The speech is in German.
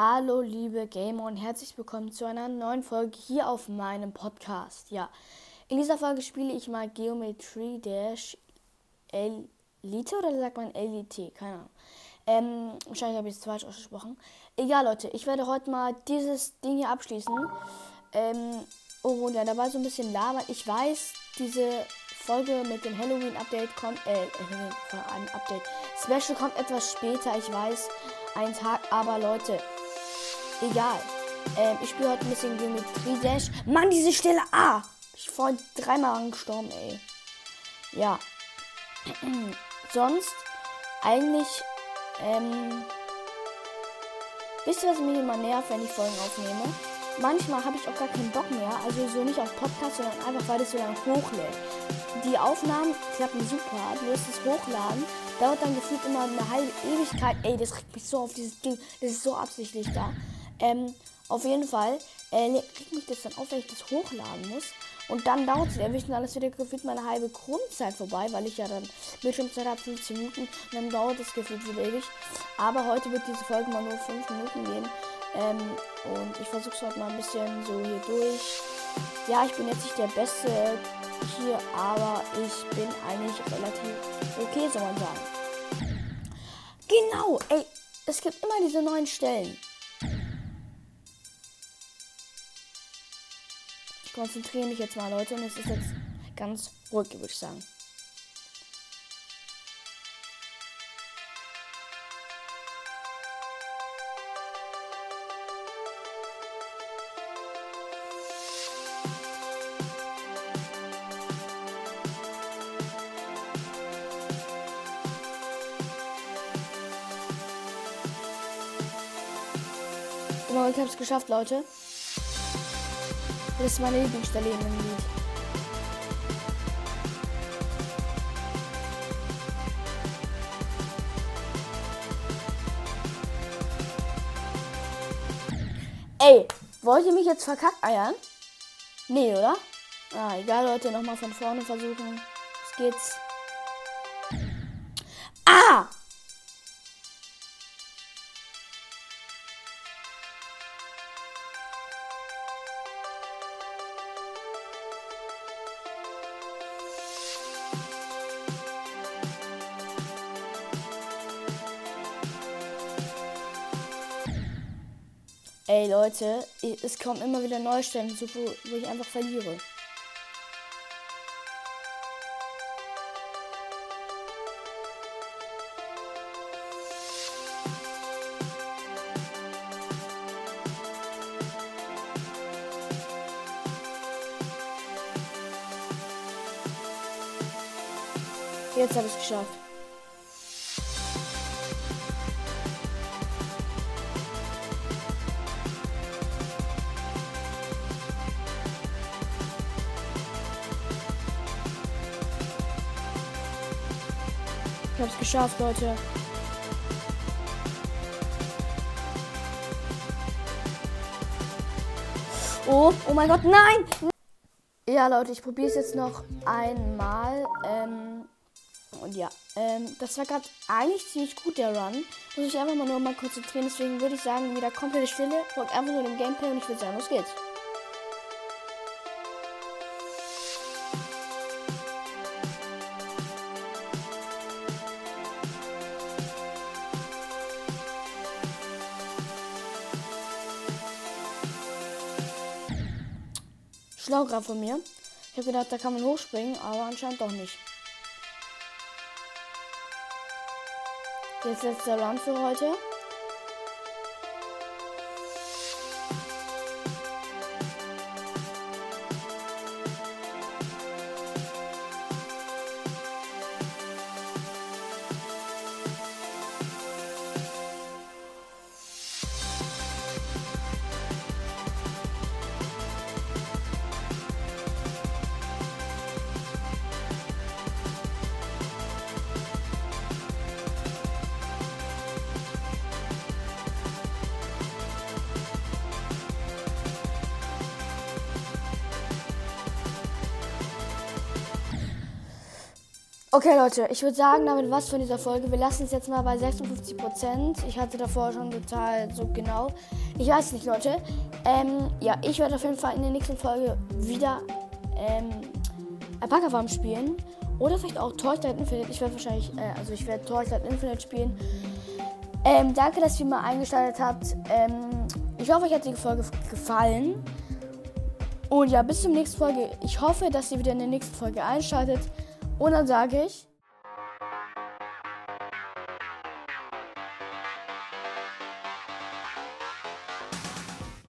Hallo liebe Gamer und herzlich willkommen zu einer neuen Folge hier auf meinem Podcast. Ja, in dieser Folge spiele ich mal Geometry Dash Elite oder sagt man Elite? Keine Ahnung. Ähm, wahrscheinlich habe ich es falsch ausgesprochen. Egal Leute, ich werde heute mal dieses Ding hier abschließen. Ähm, oh ja, da war so ein bisschen labern. Ich weiß, diese Folge mit dem Halloween Update kommt, äh, Halloween Update Special kommt etwas später. Ich weiß, ein Tag, aber Leute, Egal. Ähm, ich spiele heute ein bisschen Geometrie Dash. Mann, diese Stelle. Ah! Ich vorhin dreimal gestorben, ey. Ja. Sonst eigentlich. Ähm, wisst ihr, was mich immer nervt, wenn ich Folgen aufnehme? Manchmal habe ich auch gar keinen Bock mehr. Also so nicht auf Podcast, sondern einfach, weil es so lange hochlädt. Die Aufnahmen klappen super. Du wirst es hochladen. Dauert dann gefühlt immer eine halbe Ewigkeit. Ey, das regt mich so auf dieses Ding. Das ist so absichtlich da. Ähm, auf jeden Fall äh, kriegt mich das dann auf, wenn ich das hochladen muss. Und dann dauert es ewig und alles wieder gefühlt meine halbe Grundzeit vorbei, weil ich ja dann Bildschirmzeit habe, 15 Minuten. Und dann dauert das gefühlt wieder ewig. Aber heute wird diese Folge mal nur 5 Minuten gehen. Ähm, und ich versuche es heute mal ein bisschen so hier durch. Ja, ich bin jetzt nicht der Beste hier, aber ich bin eigentlich relativ okay, soll man sagen. Genau, ey, es gibt immer diese neuen Stellen. Konzentriere mich jetzt mal, Leute. Und es ist jetzt ganz ruhig, würde ich sagen. ich habe es geschafft, Leute. Das ist meine Lieblingsstelle in dem Lied. Ey, wollt ihr mich jetzt verkackt eiern? Nee, oder? Ah, egal, Leute, nochmal von vorne versuchen. Los geht's. Ey Leute, es kommen immer wieder neue Stellen, wo ich einfach verliere. Jetzt habe ich es geschafft. Ich hab's geschafft, Leute. Oh, oh mein Gott, nein! Ja, Leute, ich probiere es jetzt noch einmal. Ähm, und ja, ähm, das war gerade eigentlich ziemlich gut, der Run. Muss ich einfach mal nur mal konzentrieren. Deswegen würde ich sagen, wieder komplette Stille. Folgt einfach nur dem Gameplay und ich würde sagen, los geht's. Schlau gerade von mir. Ich habe gedacht, da kann man hochspringen, aber anscheinend doch nicht. Jetzt letzter Run für heute. Okay, Leute, ich würde sagen, damit was von dieser Folge. Wir lassen es jetzt mal bei 56 Prozent. Ich hatte davor schon total so genau. Ich weiß nicht, Leute. Ähm, ja, ich werde auf jeden Fall in der nächsten Folge wieder ähm, Alpaka Farm spielen. Oder vielleicht auch Torchlight Infinite. Ich werde wahrscheinlich, äh, also ich werde Torchlight Infinite spielen. Ähm, danke, dass ihr mal eingeschaltet habt. Ähm, ich hoffe, euch hat die Folge gefallen. Und ja, bis zur nächsten Folge. Ich hoffe, dass ihr wieder in der nächsten Folge einschaltet. Und dann sage ich